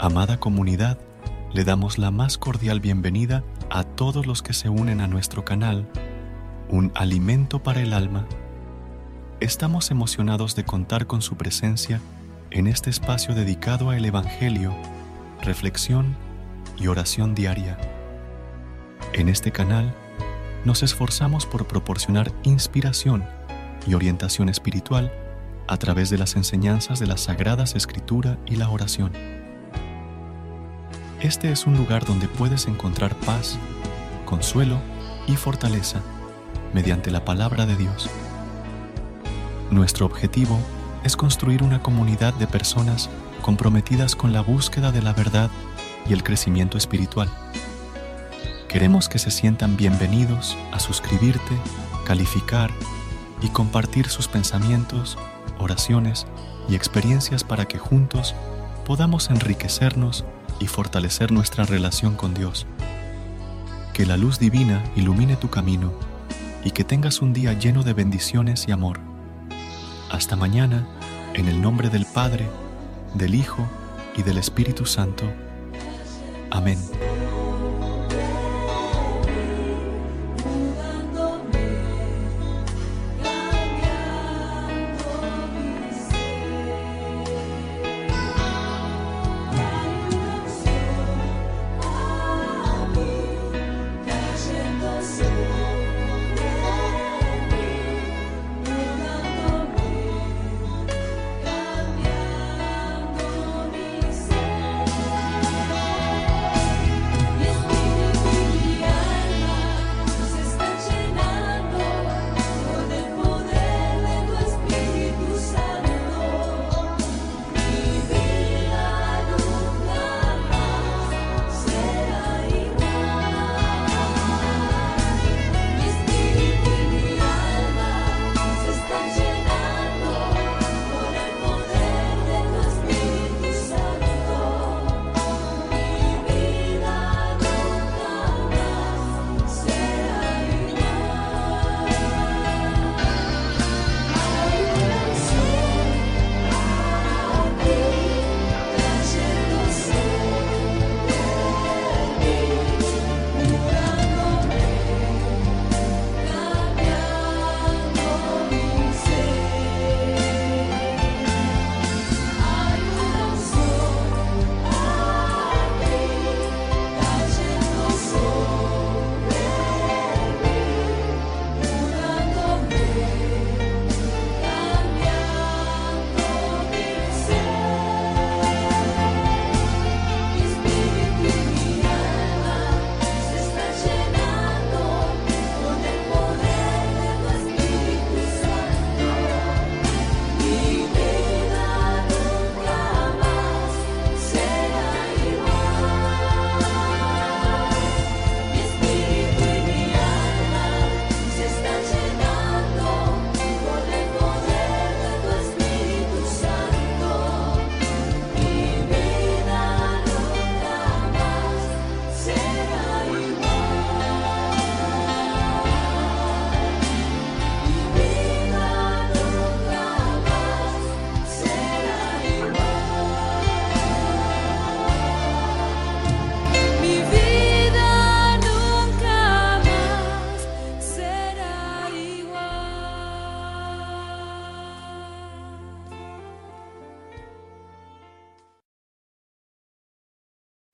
Amada comunidad, le damos la más cordial bienvenida a todos los que se unen a nuestro canal, Un Alimento para el Alma. Estamos emocionados de contar con su presencia en este espacio dedicado al Evangelio, reflexión y oración diaria. En este canal nos esforzamos por proporcionar inspiración y orientación espiritual a través de las enseñanzas de las Sagradas Escritura y la oración. Este es un lugar donde puedes encontrar paz, consuelo y fortaleza mediante la palabra de Dios. Nuestro objetivo es construir una comunidad de personas comprometidas con la búsqueda de la verdad y el crecimiento espiritual. Queremos que se sientan bienvenidos a suscribirte, calificar y compartir sus pensamientos, oraciones y experiencias para que juntos podamos enriquecernos y fortalecer nuestra relación con Dios. Que la luz divina ilumine tu camino y que tengas un día lleno de bendiciones y amor. Hasta mañana, en el nombre del Padre, del Hijo y del Espíritu Santo. Amén.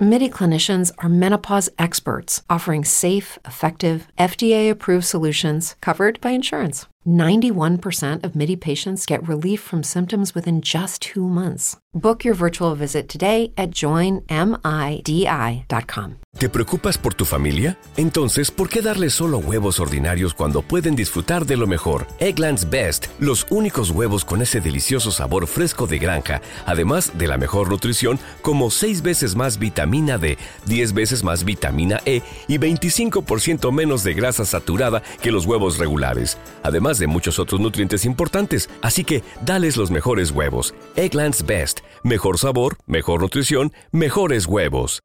MIDI clinicians are menopause experts offering safe, effective, FDA approved solutions covered by insurance. 91% of MIDI patients get relief from symptoms within just two months. Book your virtual visit today at joinmidi.com. ¿Te preocupas por tu familia? Entonces, ¿por qué darles solo huevos ordinarios cuando pueden disfrutar de lo mejor? Eggland's Best, los únicos huevos con ese delicioso sabor fresco de granja, además de la mejor nutrición, como 6 veces más vitamina D, 10 veces más vitamina E y 25% menos de grasa saturada que los huevos regulares. Además, de muchos otros nutrientes importantes, así que dales los mejores huevos. Egglands Best. Mejor sabor, mejor nutrición, mejores huevos.